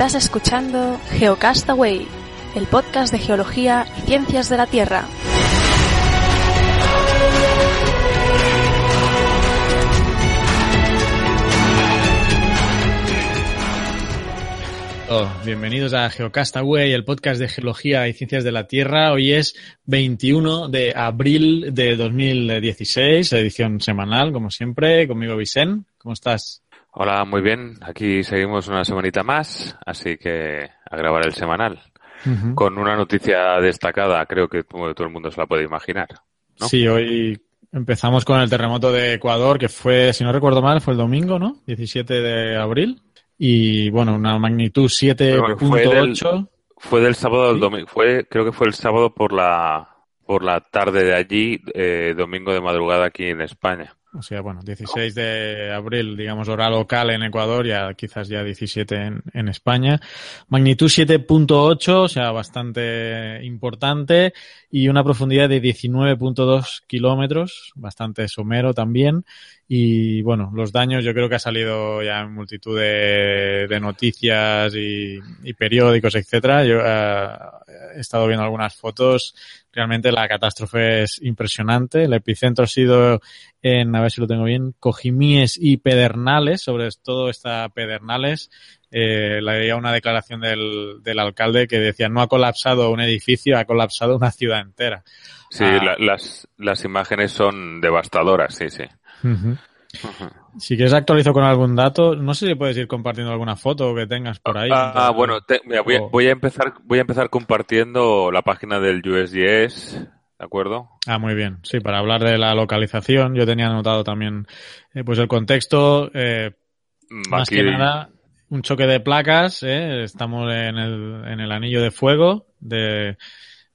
Estás escuchando Geocastaway, el podcast de geología y ciencias de la Tierra. Oh, bienvenidos a Geocastaway, el podcast de geología y ciencias de la Tierra. Hoy es 21 de abril de 2016, edición semanal, como siempre. Conmigo, Vicen. ¿Cómo estás? Hola, muy bien. Aquí seguimos una semanita más, así que a grabar el semanal. Con una noticia destacada, creo que todo el mundo se la puede imaginar. ¿no? Sí, hoy empezamos con el terremoto de Ecuador, que fue, si no recuerdo mal, fue el domingo, ¿no? 17 de abril. Y bueno, una magnitud 7.8. Fue del sábado al domingo. Fue, creo que fue el sábado por la, por la tarde de allí, eh, domingo de madrugada aquí en España. O sea, bueno, 16 de abril, digamos, hora local en Ecuador, ya quizás ya 17 en, España. Magnitud 7.8, o sea, bastante importante, y una profundidad de 19.2 kilómetros, bastante somero también. Y bueno, los daños yo creo que ha salido ya en multitud de, noticias y, periódicos, etcétera. Yo uh, he estado viendo algunas fotos. Realmente la catástrofe es impresionante. El epicentro ha sido en, a ver si lo tengo bien, Cojimíes y Pedernales, sobre todo esta Pedernales. Eh, leía una declaración del, del alcalde que decía no ha colapsado un edificio, ha colapsado una ciudad entera. Sí, ah. la, las, las imágenes son devastadoras, sí, sí. Uh -huh. Uh -huh. Si quieres actualizo con algún dato, no sé si puedes ir compartiendo alguna foto que tengas por ahí. Ah, ah bueno, te, mira, voy, a, voy, a, empezar, voy a empezar compartiendo la página del USGS, ¿de acuerdo? Ah, muy bien. Sí, para hablar de la localización, yo tenía anotado también, eh, pues el contexto, eh, más Aquí... que nada, un choque de placas, eh, estamos en el, en el anillo de fuego de,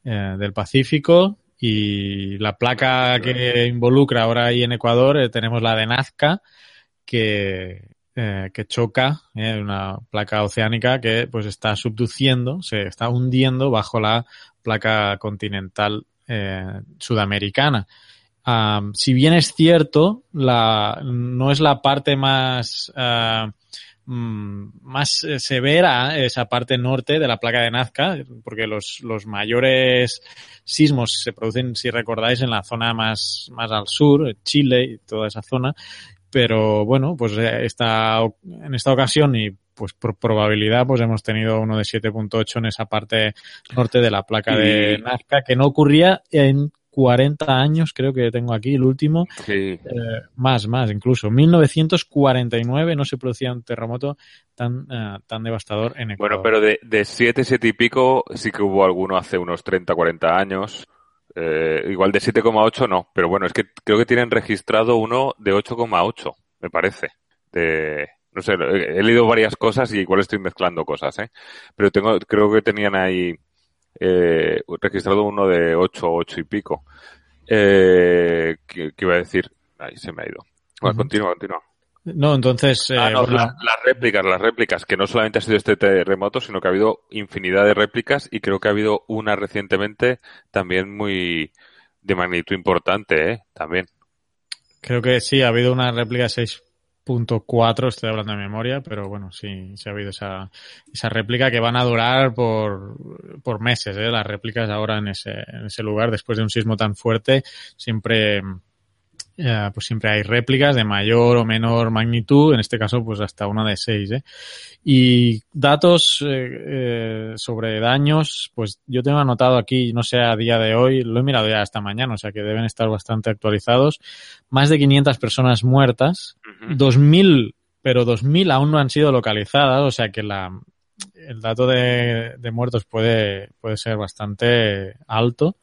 eh, del Pacífico, y la placa que involucra ahora ahí en Ecuador tenemos la de Nazca que, eh, que choca, eh, una placa oceánica que pues está subduciendo, se está hundiendo bajo la placa continental eh, sudamericana. Si bien es cierto, no es la parte más uh, más severa esa parte norte de la placa de Nazca, porque los, los mayores sismos se producen, si recordáis, en la zona más, más al sur, Chile y toda esa zona. Pero bueno, pues esta, en esta ocasión y pues por probabilidad pues hemos tenido uno de 7.8 en esa parte norte de la placa de Nazca que no ocurría en 40 años, creo que tengo aquí el último. Sí. Eh, más, más, incluso. 1949 no se producía un terremoto tan, uh, tan devastador en Ecuador. Bueno, pero de, de 7, 7 y pico sí que hubo alguno hace unos 30, 40 años. Eh, igual de 7,8 no, pero bueno, es que creo que tienen registrado uno de 8,8, me parece. De, no sé, he leído varias cosas y igual estoy mezclando cosas, ¿eh? Pero tengo, creo que tenían ahí eh, registrado uno de 8, 8 y pico. Eh, ¿qué, ¿qué, iba a decir? Ahí se me ha ido. Bueno, uh -huh. continúa, continúa. No, entonces. Eh, ah, no, bueno. las, las réplicas, las réplicas, que no solamente ha sido este terremoto, sino que ha habido infinidad de réplicas y creo que ha habido una recientemente también muy de magnitud importante, ¿eh? También. Creo que sí, ha habido una réplica 6 .4, estoy hablando de memoria, pero bueno, sí, sí ha habido esa, esa réplica que van a durar por, por meses, ¿eh? las réplicas ahora en ese, en ese lugar, después de un sismo tan fuerte, siempre, eh, pues siempre hay réplicas de mayor o menor magnitud, en este caso pues hasta una de 6, ¿eh? Y datos eh, sobre daños, pues yo tengo anotado aquí, no sé a día de hoy, lo he mirado ya esta mañana, o sea que deben estar bastante actualizados, más de 500 personas muertas, uh -huh. 2.000, pero 2.000 aún no han sido localizadas, o sea que la, el dato de, de muertos puede, puede ser bastante alto.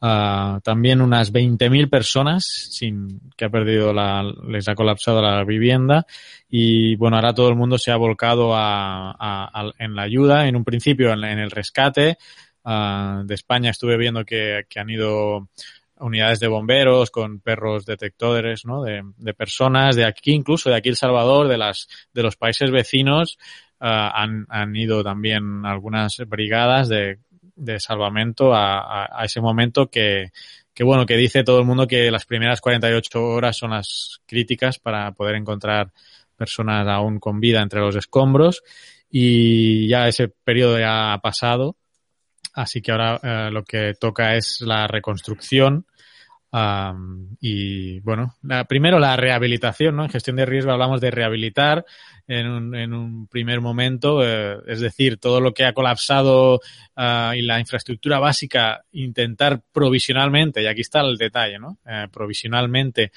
Uh, también unas 20.000 personas sin que ha perdido la, les ha colapsado la vivienda y bueno, ahora todo el mundo se ha volcado a, a, a en la ayuda, en un principio en, el rescate. Uh, de España estuve viendo que, que, han ido unidades de bomberos con perros detectores, ¿no? De, de, personas de aquí, incluso de aquí El Salvador, de las, de los países vecinos, uh, han, han ido también algunas brigadas de de salvamento a, a, ese momento que, que, bueno, que dice todo el mundo que las primeras 48 horas son las críticas para poder encontrar personas aún con vida entre los escombros. y ya ese periodo ya ha pasado. Así que ahora eh, lo que toca es la reconstrucción y bueno, primero la rehabilitación, ¿no? En gestión de riesgo hablamos de rehabilitar en un, en un primer momento, eh, es decir, todo lo que ha colapsado ah, y la infraestructura básica, intentar provisionalmente, y aquí está el detalle, ¿no? Eh, provisionalmente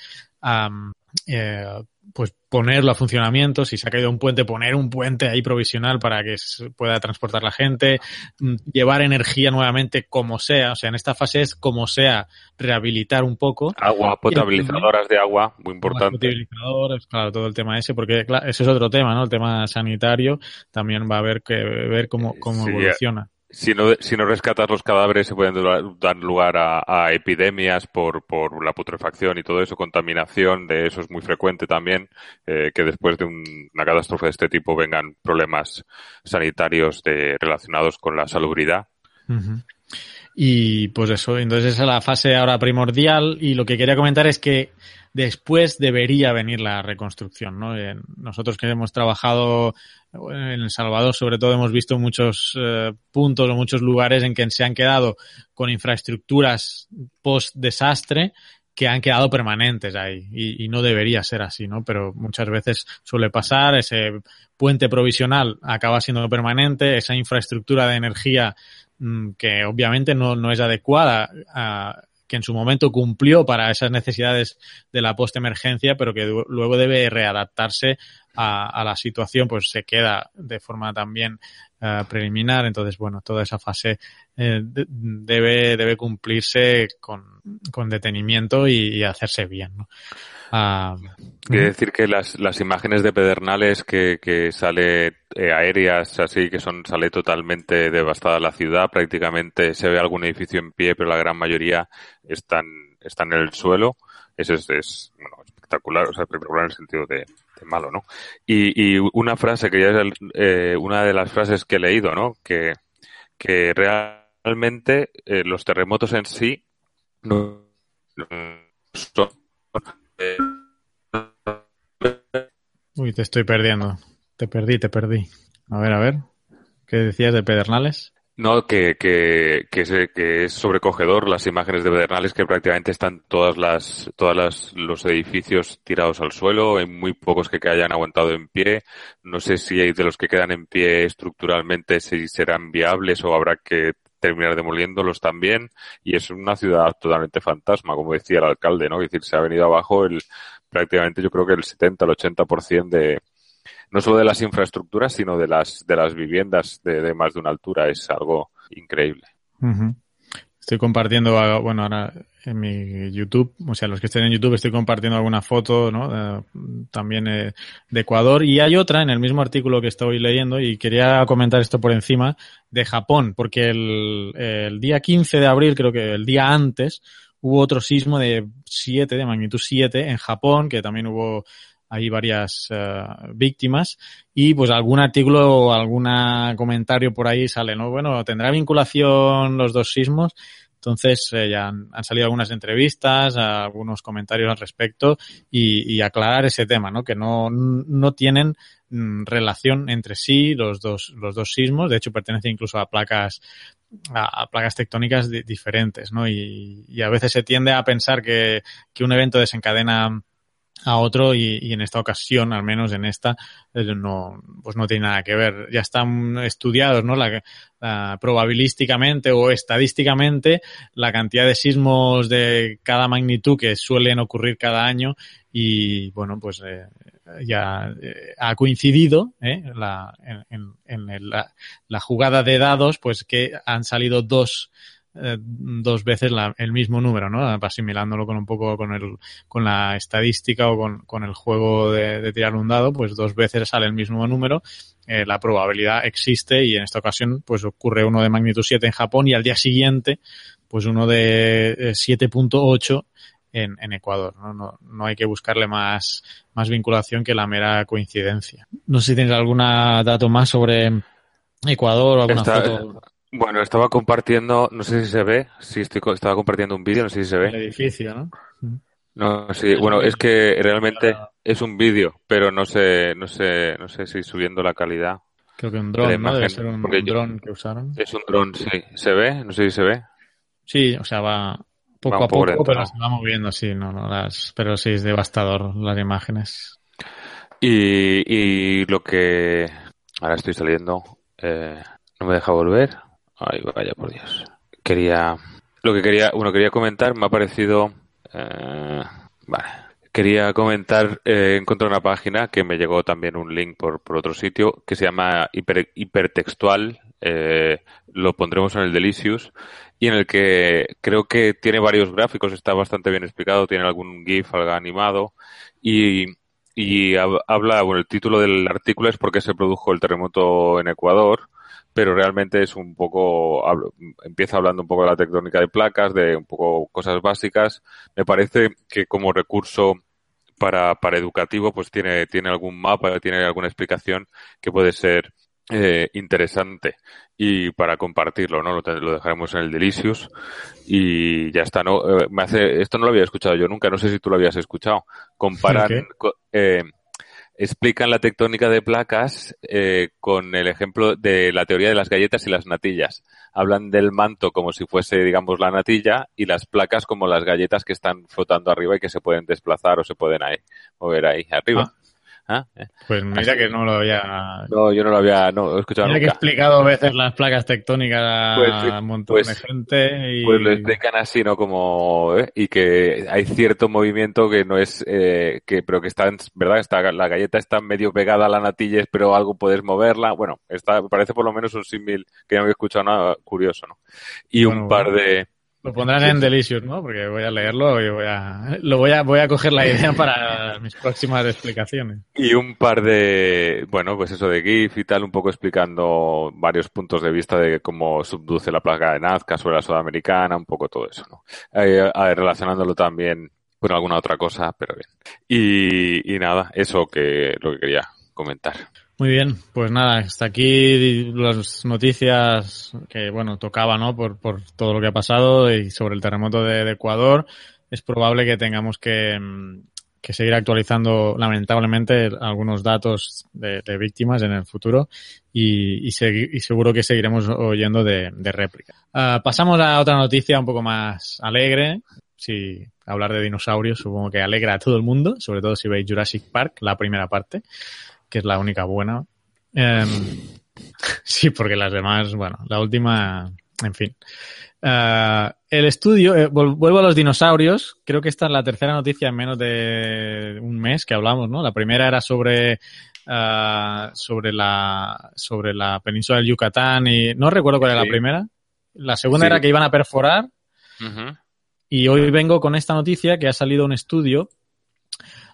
eh, pues ponerlo a funcionamiento, si se ha caído un puente, poner un puente ahí provisional para que pueda transportar la gente, mm, llevar energía nuevamente como sea, o sea, en esta fase es como sea, rehabilitar un poco. Agua, potabilizadoras de agua, muy importante. Potabilizadores, claro, todo el tema ese, porque claro, ese es otro tema, ¿no? El tema sanitario también va a haber que ver cómo, cómo evoluciona si no, si no rescatas los cadáveres se pueden dar lugar a, epidemias por, por, la putrefacción y todo eso, contaminación, de eso es muy frecuente también, eh, que después de una catástrofe de este tipo vengan problemas sanitarios de, relacionados con la salubridad. Y pues eso, entonces esa es la fase ahora primordial y lo que quería comentar es que después debería venir la reconstrucción, ¿no? Nosotros que hemos trabajado en El Salvador, sobre todo, hemos visto muchos eh, puntos o muchos lugares en que se han quedado con infraestructuras post-desastre que han quedado permanentes ahí y, y, no debería ser así, ¿no? Pero muchas veces suele pasar, ese puente provisional acaba siendo permanente, esa infraestructura de energía mm, que obviamente no, no es adecuada a, que en su momento cumplió para esas necesidades de la post-emergencia, pero que luego debe readaptarse a, la situación, pues se queda de forma también eh, preliminar. Entonces, bueno, toda esa fase eh, debe, debe cumplirse con, con detenimiento y, hacerse bien. Ah, Quiere decir que las, las imágenes de Pedernales que, que sale eh, aéreas así, que son sale totalmente devastada la ciudad, prácticamente se ve algún edificio en pie, pero la gran mayoría están, están en el suelo. Eso es, es bueno, espectacular, o sea, espectacular en el sentido de, malo, ¿no? Y, y una frase que ya es eh, una de las frases que he leído, ¿no? Que, que realmente eh, los terremotos en sí no son Uy, te estoy perdiendo. Te perdí, te perdí. A ver, a ver. ¿Qué decías de Pedernales? No, que, que, que, es, que es sobrecogedor las imágenes de Pedernales que prácticamente están todas las, todas las, los edificios tirados al suelo, hay muy pocos que hayan aguantado en pie. No sé si hay de los que quedan en pie estructuralmente si serán viables o habrá que terminar demoliéndolos también y es una ciudad totalmente fantasma, como decía el alcalde, ¿no? Es decir, se ha venido abajo el prácticamente yo creo que el 70 al 80% de no solo de las infraestructuras, sino de las de las viviendas de, más de una altura es algo increíble. Estoy compartiendo, bueno, ahora en mi YouTube, o sea, los que estén en YouTube estoy compartiendo alguna foto, ¿no? también eh, de Ecuador. Y hay otra en el mismo artículo que estoy leyendo y quería comentar esto por encima de Japón, porque el, el día 15 de abril, creo que el día antes, hubo otro sismo de 7, de magnitud 7 en Japón, que también hubo ahí varias eh, víctimas y pues algún artículo o algún comentario por ahí sale, ¿no? Bueno, ¿tendrá vinculación los dos sismos? Entonces eh, ya han, salido algunas entrevistas, algunos comentarios al respecto y, y, aclarar ese tema, ¿no? Que no, no tienen mm, relación entre sí los dos, los dos sismos. De hecho, pertenece incluso a placas a, placas tectónicas diferentes, ¿no? Y, y, a veces se tiende a pensar que, que un evento desencadena a otro y, en esta ocasión, al menos en esta, eh, no, pues no tiene nada que ver. Ya están estudiados, ¿no? La, probabilísticamente o estadísticamente la cantidad de sismos de cada magnitud que suelen ocurrir cada año y bueno, pues eh, ya eh, ha coincidido la, en, en la, la, jugada de dados, pues que han salido dos eh, dos veces la, el mismo número, ¿no? Asimilándolo con un poco con el, con la estadística o con, con el juego de, de, tirar un dado, pues dos veces sale el mismo número. Eh, la probabilidad existe y en esta ocasión, pues ocurre uno de magnitud 7 en Japón y al día siguiente, pues uno de 7.8 en, en, Ecuador. ¿no? No, no hay que buscarle más, más vinculación que la mera coincidencia. No sé si tienes algún dato más sobre Ecuador o alguna Esta, foto. Bueno, estaba compartiendo, no sé si se ve, si estoy, estaba compartiendo un vídeo, no sé si se ve. El edificio, ¿no? No, sí, bueno, es que realmente es un vídeo, pero no sé, no sé, no sé si subiendo la calidad. Creo que un dron, ¿no? Debe ser un yo- dron que usaron. Es un dron, sí. ¿Se ve? No sé si se ve. Sí, o sea, va poco un a poco pero se va moviendo, sí, no, no, las, pero sí es devastador las imágenes. Y, y lo que... Ahora estoy saliendo. eh, no me deja volver. Ay, vaya por Dios. Quería... Lo que quería... Bueno, quería comentar, me ha parecido... eh, vale. Quería comentar, eh, encontré una página que me llegó también un link por, por otro sitio que se llama Hiper- Hipertextual. eh, lo pondremos en el Delicious y en el que creo que tiene varios gráficos, está bastante bien explicado, tiene algún GIF, algo animado y, y hab- habla, bueno, el título del artículo es porque se produjo el terremoto en Ecuador, pero realmente es un poco, hablo- empieza hablando un poco de la tectónica de placas, de un poco cosas básicas. Me parece que como recurso para, para educativo, pues tiene, tiene algún mapa, tiene alguna explicación que puede ser eh, interesante y para compartirlo, ¿no? Lo, dejaremos en el Delicious y ya está, ¿no? Eh, me hace, esto no lo había escuchado yo nunca, no sé si tú lo habías escuchado. Comparan, eh, explican la tectónica de placas eh, con el ejemplo de la teoría de las galletas y las natillas. Hablan del manto como si fuese, digamos, la natilla y las placas como las galletas que están flotando arriba y que se pueden desplazar o se pueden ahí, mover ahí arriba. ¿Ah? Eh, Pues mira que no lo había... No, yo no lo había no, he escuchado Mira que he nunca. explicado a veces las placas tectónicas a Pues un montón pues- de gente y... Pues lo explican así, ¿no? Como, ¿eh? y que hay cierto movimiento que no es, eh, que, pero que está, ¿verdad? Está, la galleta está medio pegada a la natilla, pero algo puedes moverla. Bueno, está, parece por lo menos un símil que no había escuchado nada curioso, ¿no? Y Bueno, un par bueno. Lo pondrás en Delicious, ¿no? Porque voy a leerlo y voy a... Lo voy a, voy a coger la idea para mis próximas explicaciones. y un par de, bueno, pues eso de GIF y tal, un poco explicando varios puntos de vista de cómo subduce la plaga de Nazca sobre la sudamericana, un poco todo eso, ¿no? Eh, relacionándolo también con alguna otra cosa, pero bien. Y, y nada, eso que lo que quería comentar. Muy bien, pues nada, hasta aquí las noticias que, bueno, tocaba, ¿no? Por, por todo lo que ha pasado y sobre el terremoto de, Ecuador. Es probable que tengamos que, mm, que seguir actualizando, lamentablemente, algunos datos de, víctimas en el futuro y, y, y seguro que seguiremos oyendo de, de réplica. Ah, pasamos a otra noticia un poco más alegre. Si hablar de dinosaurios supongo que alegra a todo el mundo, sobre todo si veis Jurassic Park, la primera parte que es la única buena. Em, sí, porque las demás, bueno, la última, en fin. Ah, el estudio, eh, vuelvo a los dinosaurios, creo que esta es la tercera noticia en menos de un mes que hablamos, ¿no? La primera era sobre ah, sobre la sobre la península del Yucatán y no recuerdo cuál era Sí. la primera. La segunda Sí. era que iban a perforar y hoy vengo con esta noticia que ha salido un estudio,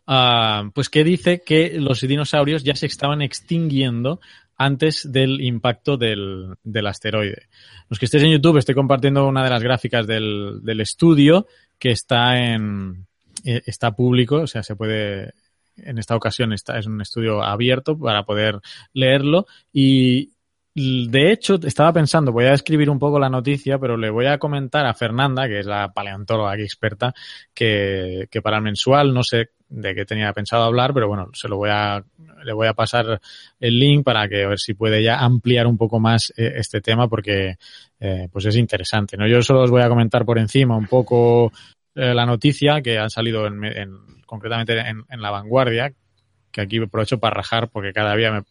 ah, pues que dice que los dinosaurios ya se estaban extinguiendo antes del impacto del, del asteroide. Los que estéis en YouTube, estoy compartiendo una de las gráficas del, del estudio que está en eh, está público, o sea, se puede en esta ocasión está, es un estudio abierto para poder leerlo y de hecho, estaba pensando, voy a escribir un poco la noticia, pero le voy a comentar a Fernanda, que es la paleontóloga aquí experta, que, que para el mensual no sé de qué tenía pensado hablar, pero bueno, se lo voy a, le voy a pasar el link para que a ver si puede ya ampliar un poco más eh, este tema porque eh, pues es interesante, ¿no? Yo solo os voy a comentar por encima un poco eh, la noticia que ha salido en, en- concretamente en, en la vanguardia, que aquí aprovecho para rajar porque cada día me,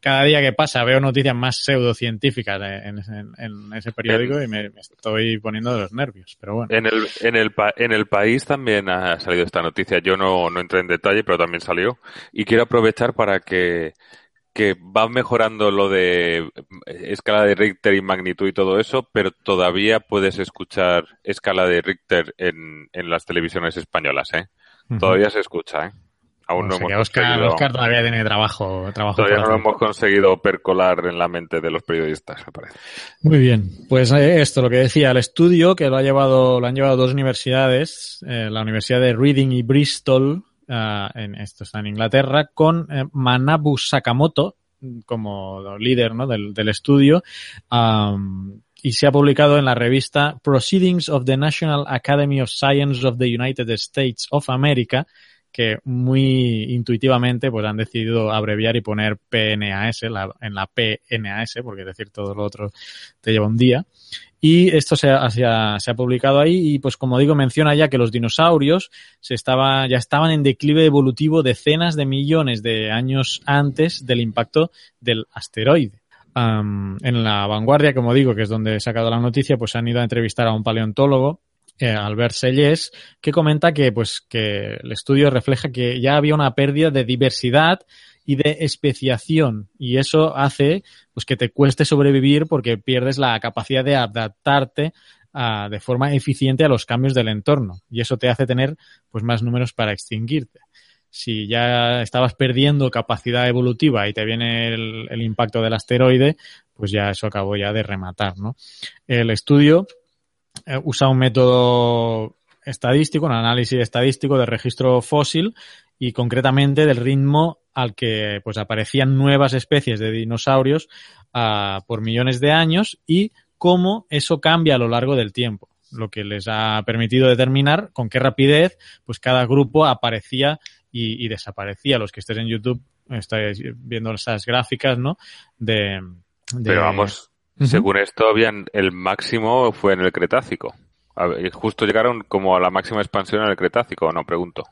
cada día que pasa veo noticias más pseudocientíficas en, en- en ese periódico y me, me estoy poniendo de los nervios, pero bueno. En el, en el, en el país también ha salido esta noticia. Yo no, no entré en detalle, pero también salió. Y quiero aprovechar para que, que va mejorando lo de escala de Richter y magnitud y todo eso, pero todavía puedes escuchar escala de Richter en, en las televisiones españolas, ¿eh? Todavía se escucha, ¿eh? Aún no O sea que hemos Oscar, conseguido, Oscar todavía tiene trabajo, trabajo todavía no lo hemos conseguido percolar en la mente de los periodistas, me parece. Muy bien, pues eh, esto, lo que decía, el estudio que lo ha llevado, lo han llevado dos universidades, eh, la Universidad de Reading y Bristol, ah, en, esto está en Inglaterra, con eh, Manabu Sakamoto como líder ¿no? del, del estudio, y se ha publicado en la revista Proceedings of the National Academy of Science of the United States of America, que muy intuitivamente pues han decidido abreviar y poner PNAS en la PNAS, porque decir todo lo otro te lleva un día. Y esto se ha, se, ha, se ha, publicado ahí y pues como digo menciona ya que los dinosaurios se estaba, ya estaban en declive evolutivo decenas de millones de años antes del impacto del asteroide. Um, en la vanguardia, como digo, que es donde he sacado la noticia, pues han ido a entrevistar a un paleontólogo eh, Albert Sellés, que comenta que, pues, que el estudio refleja que ya había una pérdida de diversidad y de especiación y eso hace pues que te cueste sobrevivir porque pierdes la capacidad de adaptarte a, de forma eficiente a los cambios del entorno y eso te hace tener pues más números para extinguirte. Si ya estabas perdiendo capacidad evolutiva y te viene el, el impacto del asteroide, pues ya eso acabó ya de rematar, ¿no? El estudio eh, usa un método estadístico, un análisis estadístico de registro fósil y concretamente del ritmo al que pues aparecían nuevas especies de dinosaurios uh, por millones de años y cómo eso cambia a lo largo del tiempo, lo que les ha permitido determinar con qué rapidez pues cada grupo aparecía y, y desaparecía. Los que estés en YouTube estáis viendo esas gráficas, ¿no? De, de... Pero vamos, uh -huh. según esto, habían el máximo fue en el Cretácico. Justo llegaron como a la máxima expansión en el Cretácico, no pregunto.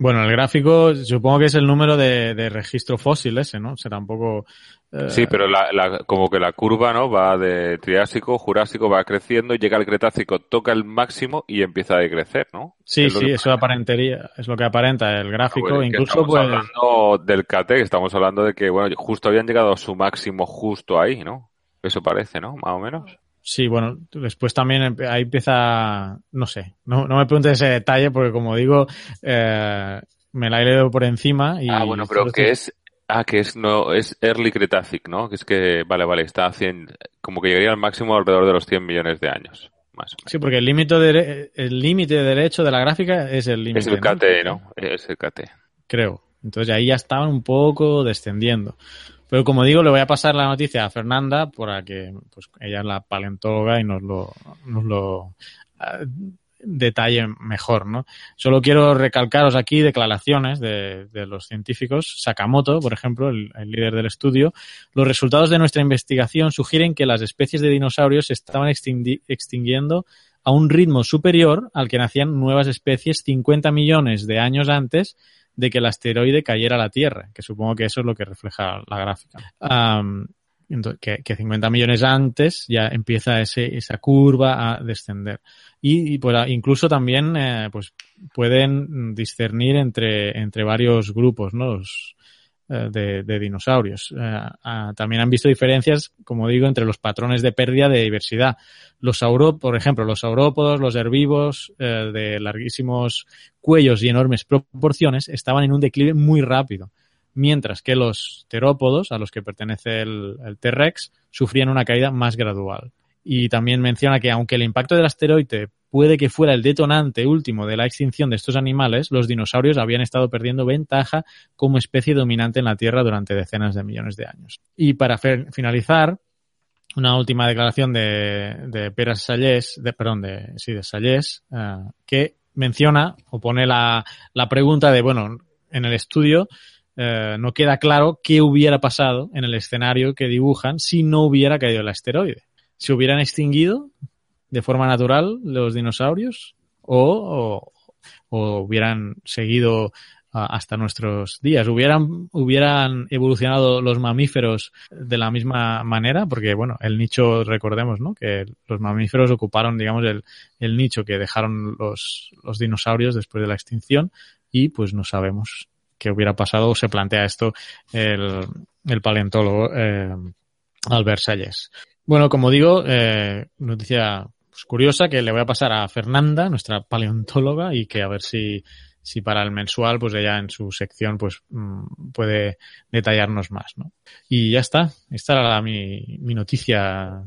Bueno, el gráfico supongo que es el número de, de registro fósil ese, ¿no? O sea, tampoco... Eh... Sí, pero la, la, como que la curva, ¿no? Va de Triásico, Jurásico, va creciendo, llega al Cretácico, toca el máximo y empieza a decrecer, ¿no? Sí, sí, eso aparentaría, es lo que aparenta el gráfico. Bueno, incluso estamos pues... hablando del KT, estamos hablando de que, bueno, justo habían llegado a su máximo justo ahí, ¿no? Eso parece, ¿no? Más o menos. Sí, bueno, después también ahí empieza, no sé, no, no me preguntes ese detalle porque como digo, eh, me la he leído por encima. Y ah, bueno, pero que es, ah, que es, no, es Early Cretacic, ¿no? Que es que, vale, vale, está haciendo, como que llegaría al máximo alrededor de los 100 millones de años. Más sí, porque el límite de, el límite de derecho de la gráfica es el límite. Es el KT, ¿no? ¿no? Es el KT. Creo. Entonces ahí ya estaban un poco descendiendo. Pero como digo, le voy a pasar la noticia a Fernanda para que pues, ella es la paleontóloga y nos lo, nos lo uh, detalle mejor, ¿no? Solo quiero recalcaros aquí declaraciones de, de los científicos. Sakamoto, por ejemplo, el, el, líder del estudio. Los resultados de nuestra investigación sugieren que las especies de dinosaurios se estaban extingui extinguiendo a un ritmo superior al que nacían nuevas especies 50 millones de años antes de que el asteroide cayera a la Tierra, que supongo que eso es lo que refleja la gráfica. Que, que, 50 millones antes ya empieza esa curva a descender. Y, pues, incluso también eh, pues pueden discernir entre, entre varios grupos, ¿no? De, de, dinosaurios. Eh, también han visto diferencias, como digo, entre los patrones de pérdida de diversidad. Los por ejemplo, los saurópodos, los herbívoros eh, de larguísimos cuellos y enormes proporciones estaban en un declive muy rápido, mientras que los terópodos, a los que pertenece el, el T-Rex, sufrían una caída más gradual. Y también menciona que aunque el impacto del asteroide puede que fuera el detonante último de la extinción de estos animales, los dinosaurios habían estado perdiendo ventaja como especie dominante en la Tierra durante decenas de millones de años. Y para finalizar, una última declaración de, de Peras Sallés, de, perdón, de, sí, de Sallés, uh, que menciona o pone la, la, pregunta de, bueno, en el estudio uh, no queda claro qué hubiera pasado en el escenario que dibujan si no hubiera caído el asteroide se hubieran extinguido de forma natural los dinosaurios o, o, hubieran seguido uh, hasta nuestros días. ¿Hubieran, hubieran evolucionado los mamíferos de la misma manera, porque bueno, el nicho, recordemos, ¿no? Que los mamíferos ocuparon, digamos, el, el nicho que dejaron los, los dinosaurios después de la extinción y pues no sabemos qué hubiera pasado o se plantea esto el, el paleontólogo eh, Albert Salles. Bueno, como digo, eh, noticia pues, curiosa que le voy a pasar a Fernanda, nuestra paleontóloga, y que a ver si, si para el mensual, pues ella en su sección, pues mmm, puede detallarnos más, ¿no? Y ya está. Esta era mi, mi noticia.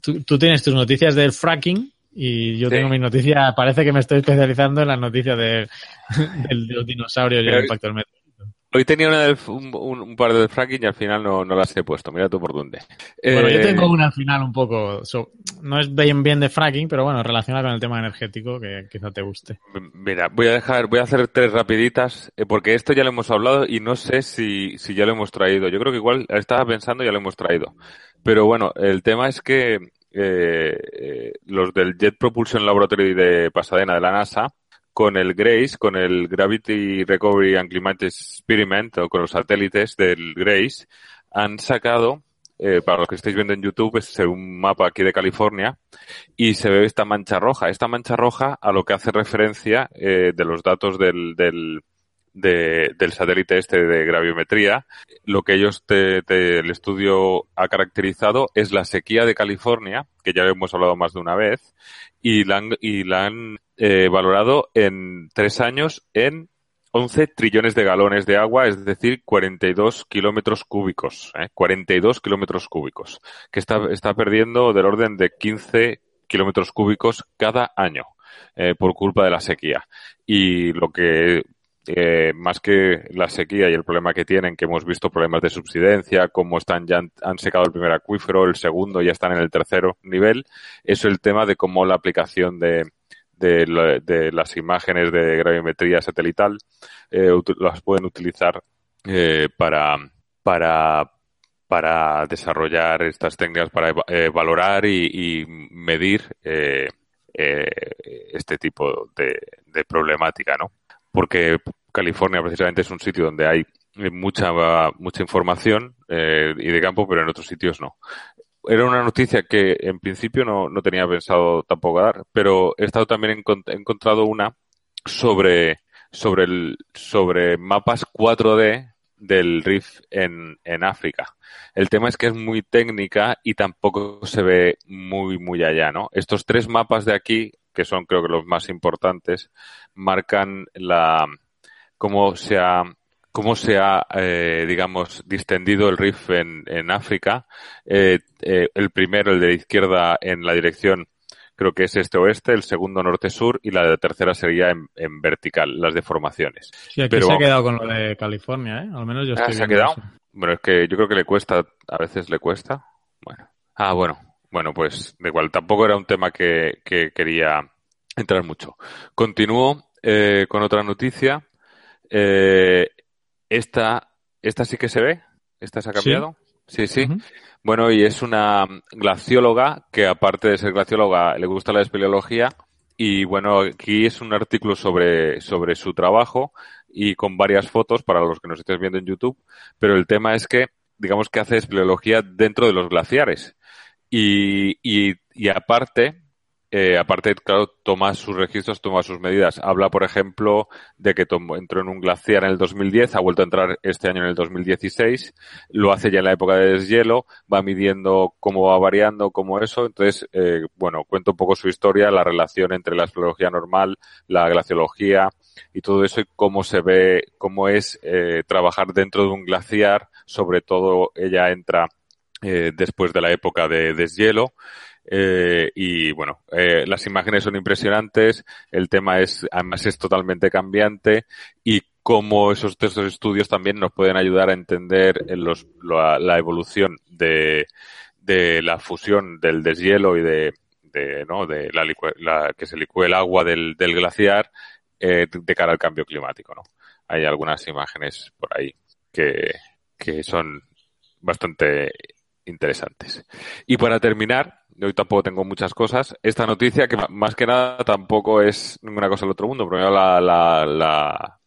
Tú, tú, tienes tus noticias del fracking y yo sí. tengo mi noticia. Parece que me estoy especializando en las noticias de, de, de los dinosaurios y el impacto del meteorito. Hoy tenía una del, un, un, par de fracking y al final no, no, las he puesto. Mira tú por dónde. Bueno, yo tengo una al final un poco. So, no es bien, bien de fracking, pero bueno, relacionada con el tema energético que quizá te guste. Mira, voy a dejar, voy a hacer tres rapiditas, eh, porque esto ya lo hemos hablado y no sé si, si ya lo hemos traído. Yo creo que igual estaba pensando y ya lo hemos traído. Pero bueno, el tema es que eh, eh, los del Jet Propulsion Laboratory de Pasadena de la NASA con el GRACE, con el Gravity Recovery and Climate Experiment, o con los satélites del GRACE, han sacado, eh, para los que estáis viendo en YouTube, es un mapa aquí de California, y se ve esta mancha roja. Esta mancha roja a lo que hace referencia eh, de los datos del, del, de, del satélite este de graviometría, lo que ellos te, el estudio ha caracterizado es la sequía de California, que ya hemos hablado más de una vez, y la han, y la han eh, valorado en tres años en 11 trillones de galones de agua, es decir, 42 kilómetros cúbicos, ¿eh? 42 kilómetros cúbicos, que está, está perdiendo del orden de 15 kilómetros cúbicos cada año eh, por culpa de la sequía. Y lo que eh, más que la sequía y el problema que tienen, que hemos visto problemas de subsidencia, cómo están ya han, secado el primer acuífero, el segundo ya están en el tercero nivel, es el tema de cómo la aplicación de, de, la, de las imágenes de gravimetría satelital eh, las pueden utilizar eh, para, para, para desarrollar estas técnicas para eh, valorar y, y medir eh, este tipo de, problemática, ¿no? Porque California precisamente es un sitio donde hay mucha mucha información eh, y de campo, pero en otros sitios no era una noticia que en principio no, no tenía pensado tampoco dar, pero he estado también encontrado una sobre sobre el sobre mapas 4D del Rift en, en África. El tema es que es muy técnica y tampoco se ve muy muy allá, ¿no? Estos tres mapas de aquí, que son creo que los más importantes, marcan la cómo se ha cómo se ha, eh, digamos, distendido el RIF en, en África. Eh, eh, el primero, el de la izquierda, en la dirección, creo que es este-oeste, el segundo norte-sur y la tercera sería en, en, vertical, las deformaciones. Sí, aquí Pero, se ha quedado con lo de California, ¿eh? Al menos yo estoy ah, ¿Se ha quedado? Eso. Bueno, es que yo creo que le cuesta, a veces le cuesta. Bueno. Ah, bueno. Bueno, pues de igual, tampoco era un tema que, que quería entrar mucho. Continúo eh, con otra noticia. Eh, esta, esta sí que se ve. Esta se ha cambiado. Sí, sí. sí. Uh -huh. Bueno, y es una glacióloga que aparte de ser glacióloga le gusta la espeleología y bueno, aquí es un artículo sobre, sobre su trabajo y con varias fotos para los que nos estés viendo en YouTube, pero el tema es que digamos que hace espeleología dentro de los glaciares y, y, y aparte eh, aparte, claro, toma sus registros, toma sus medidas. Habla, por ejemplo, de que entró en un glaciar en el 2010, ha vuelto a entrar este año en el 2016, lo hace ya en la época de deshielo, va midiendo cómo va variando, cómo eso. Entonces, eh, bueno, cuento un poco su historia, la relación entre la espeleología normal, la glaciología y todo eso y cómo se ve, cómo es eh, trabajar dentro de un glaciar. Sobre todo, ella entra eh, después de la época de deshielo. Eh, y bueno, eh, las imágenes son impresionantes, el tema es, además es totalmente cambiante y cómo esos textos estudios también nos pueden ayudar a entender los, la, la, evolución de, de, la fusión del deshielo y de, de, ¿no? de la, la, que se licúe el agua del, del glaciar eh, de cara al cambio climático. ¿no? Hay algunas imágenes por ahí que, que son bastante interesantes. Y para terminar, hoy tampoco tengo muchas cosas. Esta noticia, que más que nada tampoco es ninguna cosa del otro mundo, pero me da la, la, la,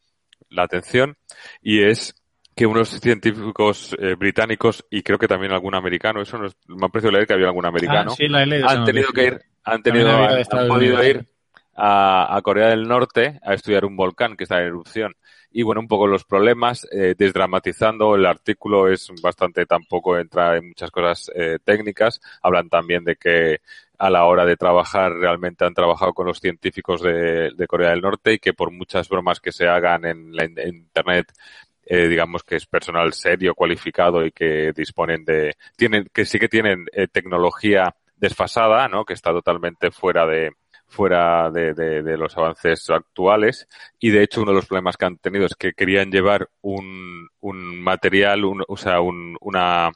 la atención, y es que unos científicos eh, británicos y creo que también algún americano, eso no es, me ha parecido leer que había algún americano, ah, sí, la he han tenido que ir, han tenido, han, han podido ir a, a, Corea del Norte a estudiar un volcán que está en erupción. Y bueno, un poco los problemas, eh, desdramatizando, el artículo es bastante, tampoco entra en muchas cosas eh, técnicas. Hablan también de que a la hora de trabajar realmente han trabajado con los científicos de, Corea del Norte y que por muchas bromas que se hagan en, la, Internet eh, digamos que es personal serio, cualificado y que disponen de, tienen, que sí que tienen eh, tecnología desfasada, ¿no? Que está totalmente fuera de, fuera de, de, los avances actuales y de hecho uno de los problemas que han tenido es que querían llevar un, un material, o sea, un, una,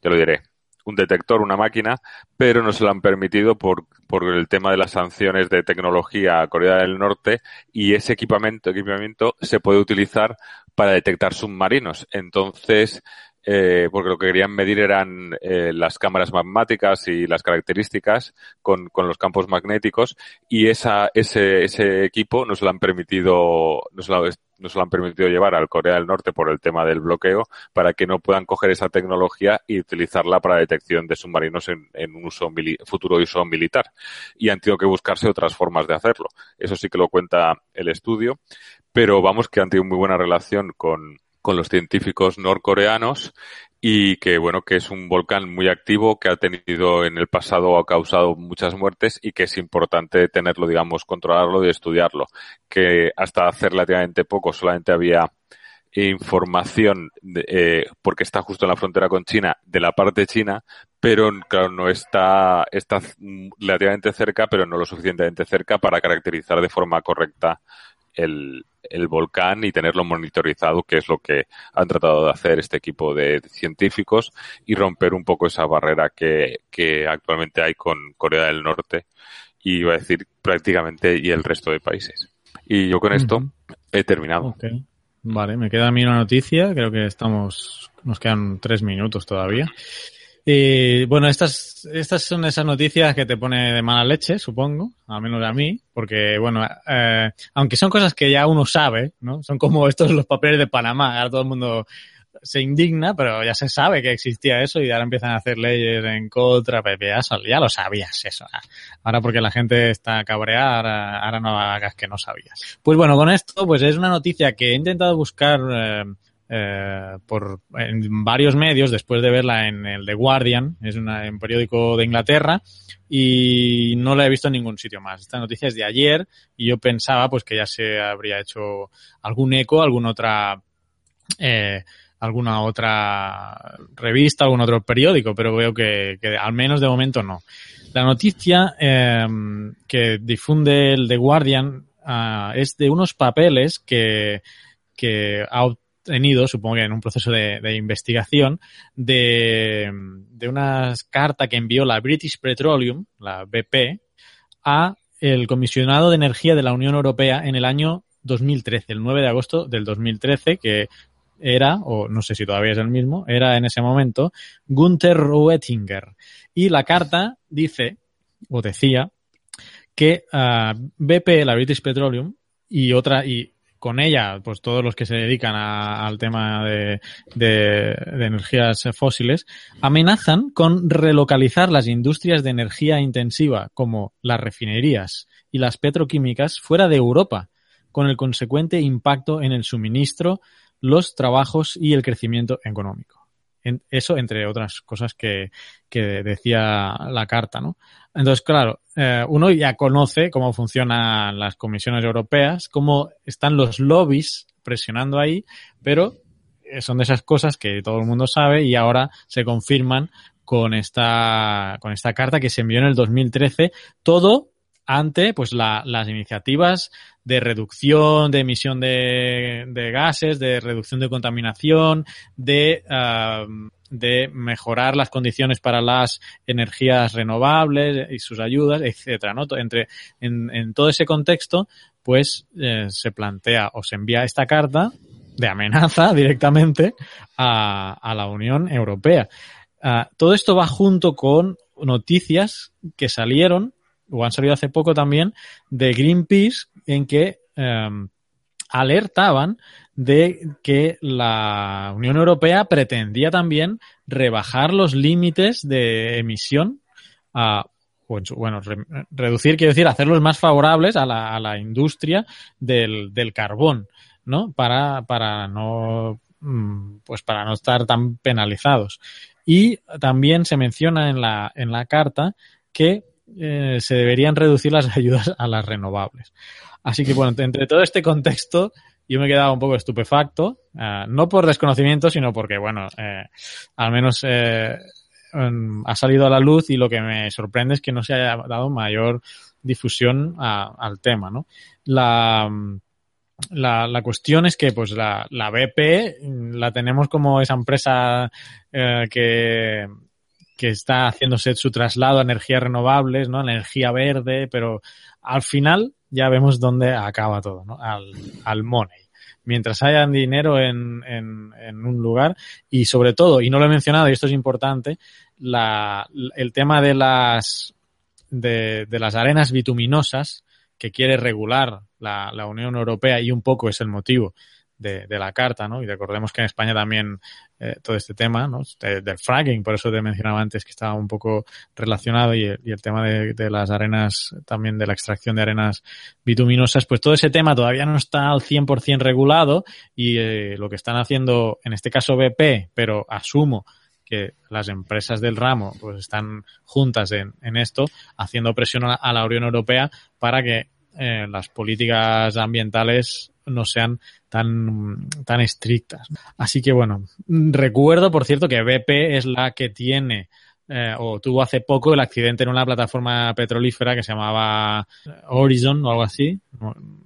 ya lo diré, un detector, una máquina, pero no se lo han permitido por, por el tema de las sanciones de tecnología a Corea del Norte y ese equipamiento, equipamiento se puede utilizar para detectar submarinos. Entonces, eh, porque lo que querían medir eran eh, las cámaras magmáticas y las características con, con los campos magnéticos y esa, ese, ese equipo no se lo han permitido, no se lo, no se lo han permitido llevar al Corea del Norte por el tema del bloqueo para que no puedan coger esa tecnología y utilizarla para detección de submarinos en, en un uso futuro uso militar. Y han tenido que buscarse otras formas de hacerlo. Eso sí que lo cuenta el estudio, pero vamos que han tenido muy buena relación con, con los científicos norcoreanos y que bueno que es un volcán muy activo que ha tenido en el pasado ha causado muchas muertes y que es importante tenerlo digamos controlarlo y estudiarlo. Que hasta hace relativamente poco solamente había información eh, porque está justo en la frontera con China de la parte china pero claro no está está relativamente cerca pero no lo suficientemente cerca para caracterizar de forma correcta el, el volcán y tenerlo monitorizado, que es lo que han tratado de hacer este equipo de científicos y romper un poco esa barrera que, que actualmente hay con Corea del Norte y iba a decir prácticamente y el resto de países. Y yo con esto he terminado. Vale, me queda a mí una noticia, creo que estamos, nos quedan tres minutos todavía. Y bueno, estas, estas son esas noticias que te pone de mala leche, supongo, al menos a mí, porque bueno, eh, aunque son cosas que ya uno sabe, ¿no? Son como estos los papeles de Panamá, ahora todo el mundo se indigna, pero ya se sabe que existía eso y ahora empiezan a hacer leyes en contra, ya, ya lo sabías eso. Ahora porque la gente está cabreada, ahora, no hagas que no sabías. Pues bueno, con esto, pues es una noticia que he intentado buscar eh, eh, por en varios medios después de verla en el The Guardian, es una, un periódico de Inglaterra, y no la he visto en ningún sitio más. Esta noticia es de ayer y yo pensaba pues que ya se habría hecho algún eco, alguna otra eh, alguna otra revista, algún otro periódico, pero veo que, que al menos de momento no. La noticia eh, que difunde el The Guardian uh, es de unos papeles que, que ha tenido, supongo que en un proceso de, investigación, de, de una carta que envió la British Petroleum, la BP, a el comisionado de energía de la Unión Europea en el año 2013, el 9 de agosto del 2013, que era, o no sé si todavía es el mismo, era en ese momento Gunther Oettinger. Y la carta dice, o decía, que ah, BP, la British Petroleum, y otra, y con ella, pues todos los que se dedican a, al tema de, energías fósiles, amenazan con relocalizar las industrias de energía intensiva, como las refinerías y las petroquímicas, fuera de Europa, con el consecuente impacto en el suministro, los trabajos y el crecimiento económico. Eso, entre otras cosas que, que decía la carta, ¿no? Entonces, claro, eh, uno ya conoce cómo funcionan las comisiones europeas, cómo están los lobbies presionando ahí, pero son de esas cosas que todo el mundo sabe y ahora se confirman con esta, con esta carta que se envió en el 2013, todo ante pues la, las iniciativas de reducción de emisión de, gases, de reducción de contaminación, de uh, de mejorar las condiciones para las energías renovables y sus ayudas, etcétera, ¿no? Entre, en, en todo ese contexto, pues eh, se plantea o se envía esta carta de amenaza directamente a, a la Unión Europea. Uh, todo esto va junto con noticias que salieron, o han salido hace poco también, de Greenpeace, en que um, alertaban de que la Unión Europea pretendía también rebajar los límites de emisión a bueno, re, reducir, quiero decir, hacerlos más favorables a la, a la industria del, del, carbón, ¿no? Para, para no, mm, pues para no estar tan penalizados. Y también se menciona en la, en la carta que eh, se deberían reducir las ayudas a las renovables. Así que bueno, entre todo este contexto, yo me he quedado un poco estupefacto, uh, no por desconocimiento, sino porque, bueno, eh, al menos eh, um, ha salido a la luz y lo que me sorprende es que no se haya dado mayor difusión al tema, ¿no? La, la, la, cuestión es que pues la, la BP la tenemos como esa empresa eh, que, que está haciéndose su traslado a energías renovables, ¿no? energía verde, pero al final ya vemos dónde acaba todo, ¿no? Al, al money. Mientras haya dinero en, en, un lugar y sobre todo, y no lo he mencionado y esto es importante, la, el tema de las, de, de las arenas bituminosas que quiere regular la, la Unión Europea y un poco es el motivo de, la carta, ¿no? Y recordemos que en España también eh, todo este tema, ¿no? De, del fracking, por eso te mencionaba antes que estaba un poco relacionado y, el tema de, las arenas, también de la extracción de arenas bituminosas, pues todo ese tema todavía no está al 100% regulado y eh, lo que están haciendo, en este caso BP, pero asumo que las empresas del ramo pues están juntas en, en esto, haciendo presión a, a la Unión Europea para que eh, las políticas ambientales no sean tan, tan estrictas. Así que bueno, recuerdo, por cierto, que BP es la que tiene eh, o tuvo hace poco el accidente en una plataforma petrolífera que se llamaba Horizon o algo así.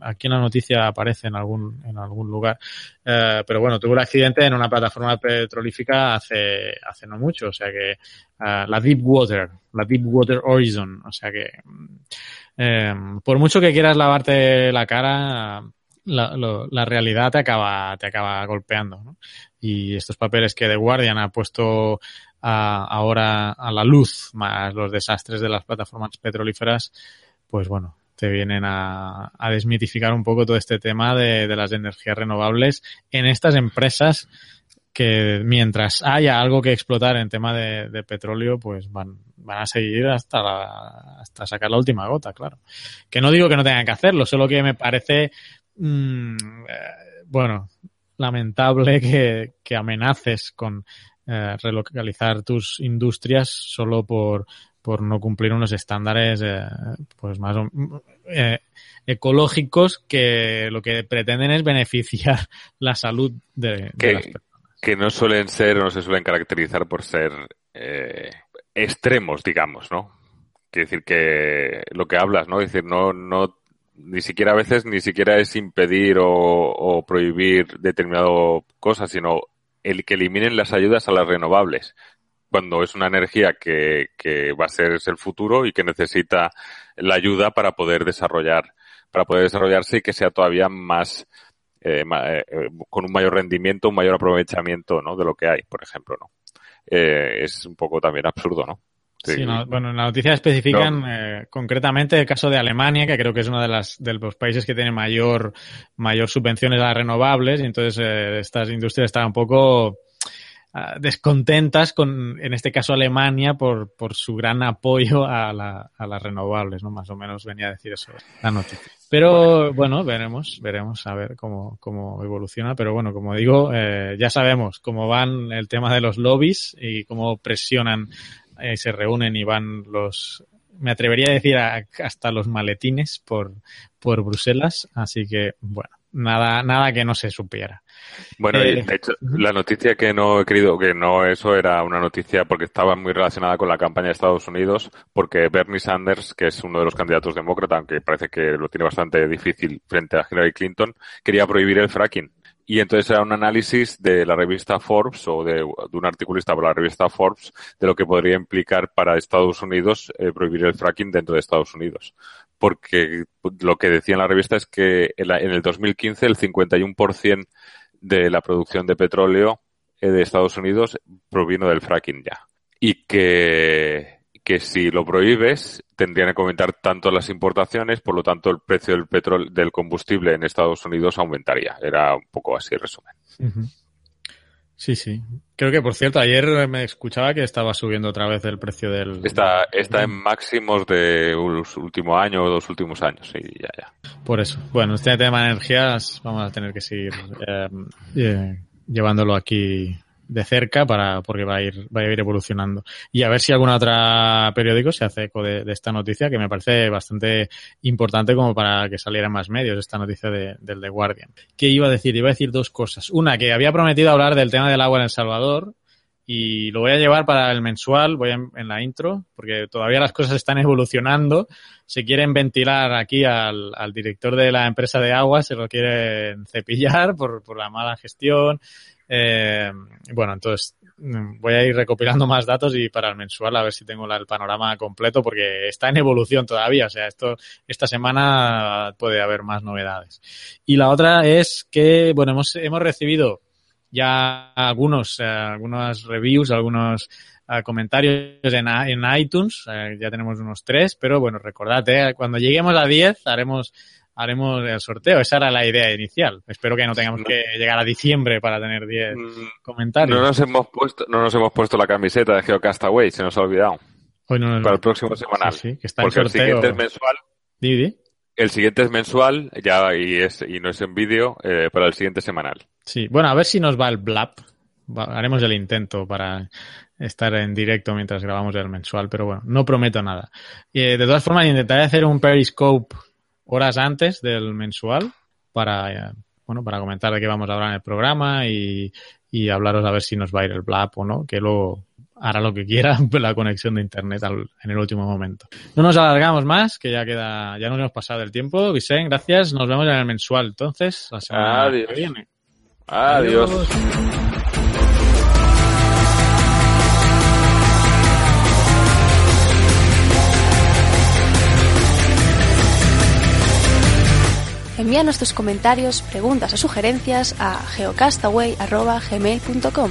Aquí en la noticia aparece en algún, en algún lugar. Eh, pero bueno, tuvo el accidente en una plataforma petrolífica hace, hace no mucho. O sea que eh, la Deepwater, la Deepwater Horizon. O sea que eh, por mucho que quieras lavarte la cara, la, realidad te acaba, te acaba golpeando. Y estos papeles que The Guardian ha puesto ahora a la luz, más los desastres de las plataformas petrolíferas, pues bueno, te vienen a, desmitificar un poco todo este tema de, las energías renovables en estas empresas que mientras haya algo que explotar en tema de, petróleo, pues van, van a seguir hasta, la, hasta sacar la última gota, claro. Que no digo que no tengan que hacerlo, solo que me parece, mmm, eh, bueno, lamentable que, que amenaces con eh, relocalizar tus industrias solo por, por no cumplir unos estándares eh, pues más eh, ecológicos que lo que pretenden es beneficiar la salud de, de las personas que no suelen ser o no se suelen caracterizar por ser eh, extremos, digamos, ¿no? Quiere decir que lo que hablas, ¿no? Es decir, no, no, ni siquiera a veces ni siquiera es impedir o, o prohibir determinado cosa, sino el que eliminen las ayudas a las renovables cuando es una energía que, que va a ser el futuro y que necesita la ayuda para poder desarrollar, para poder desarrollarse y que sea todavía más eh, eh, con un mayor rendimiento, un mayor aprovechamiento ¿no? de lo que hay, por ejemplo. ¿no? Eh, es un poco también absurdo, ¿no? Sí, sí no, bueno, en la noticia especifican no. eh, concretamente el caso de Alemania, que creo que es uno de, las, de los países que tiene mayor, mayor subvenciones a renovables, y entonces eh, estas industrias están un poco uh, descontentas con, en este caso, Alemania por, por su gran apoyo a, la, a, las renovables, ¿no? Más o menos venía a decir eso la noticia. Pero bueno, veremos, veremos a ver cómo, cómo evoluciona. Pero bueno, como digo, eh, ya sabemos cómo van el tema de los lobbies y cómo presionan, eh, se reúnen y van los, me atrevería a decir a, hasta los maletines por, por Bruselas. Así que bueno, nada, nada que no se supiera. Bueno, eh, de hecho, la noticia que no he querido, que no, eso era una noticia porque estaba muy relacionada con la campaña de Estados Unidos, porque Bernie Sanders, que es uno de los candidatos demócratas, aunque parece que lo tiene bastante difícil frente a Hillary Clinton, quería prohibir el fracking. Y entonces era un análisis de la revista Forbes o de, de un articulista por la revista Forbes de lo que podría implicar para Estados Unidos eh, prohibir el fracking dentro de Estados Unidos. Porque lo que decía en la revista es que en, el 2015 el 51% de la producción de petróleo eh, de Estados Unidos provino del fracking ya. Y que, que si lo prohíbes, tendrían que aumentar tanto las importaciones, por lo tanto el precio del petróleo, del combustible en Estados Unidos aumentaría. Era un poco así el resumen. Uh. Sí, sí. Creo que, por cierto, ayer me escuchaba que estaba subiendo otra vez el precio del... Está, está en máximos de los últimos años o dos últimos años, y ya, ya. Por eso. Bueno, este tema de energías vamos a tener que seguir eh, eh, llevándolo aquí de cerca para porque va a ir va a ir evolucionando. Y a ver si alguna otra periódico se hace eco de, esta noticia que me parece bastante importante como para que salieran más medios esta noticia de, del The Guardian. ¿qué iba a decir? iba a decir dos cosas. Una que había prometido hablar del tema del agua en El Salvador y lo voy a llevar para el mensual, voy en, en, la intro, porque todavía las cosas están evolucionando. Se quieren ventilar aquí al, al director de la empresa de agua, se lo quieren cepillar por, por la mala gestión. Eh, bueno, entonces mm, voy a ir recopilando más datos y para el mensual a ver si tengo el panorama completo porque está en evolución todavía. O sea, esto, esta semana puede haber más novedades. Y la otra es que, bueno, hemos, hemos recibido ya algunos, eh, algunas reviews, algunos eh, comentarios en, en iTunes. Eh, ya tenemos unos tres, pero bueno, recordad, eh, cuando lleguemos a 10 haremos haremos el sorteo. Esa era la idea inicial. Espero que no tengamos que llegar a diciembre para tener 10 Mm, comentarios. No nos hemos puesto, no nos hemos puesto la camiseta de Geocastaway, se nos ha olvidado. Hoy no nos- Para el próximo semanal. Sí, sí, que está Porque el sorteo. siguiente es mensual. Di, di. El siguiente es mensual, ya, y es, y no es en vídeo, eh, para el siguiente semanal. Sí, bueno, a ver si nos va el blap. Va- haremos el intento para estar en directo mientras grabamos el mensual, pero bueno, no prometo nada. Eh, de todas formas, intentaré hacer un Periscope horas antes del mensual para, eh, bueno, para comentar de qué vamos a hablar en el programa y, y hablaros a ver si nos va a ir el blap o no, que luego hará lo que quiera la conexión de internet al- en el último momento. No nos alargamos más, que ya queda, ya nos hemos pasado el tiempo. Vicente, gracias. Nos vemos en el mensual, entonces, la semana Adiós. que viene. Adiós. Envíanos tus comentarios, preguntas o sugerencias a geocastaway.gmail.com.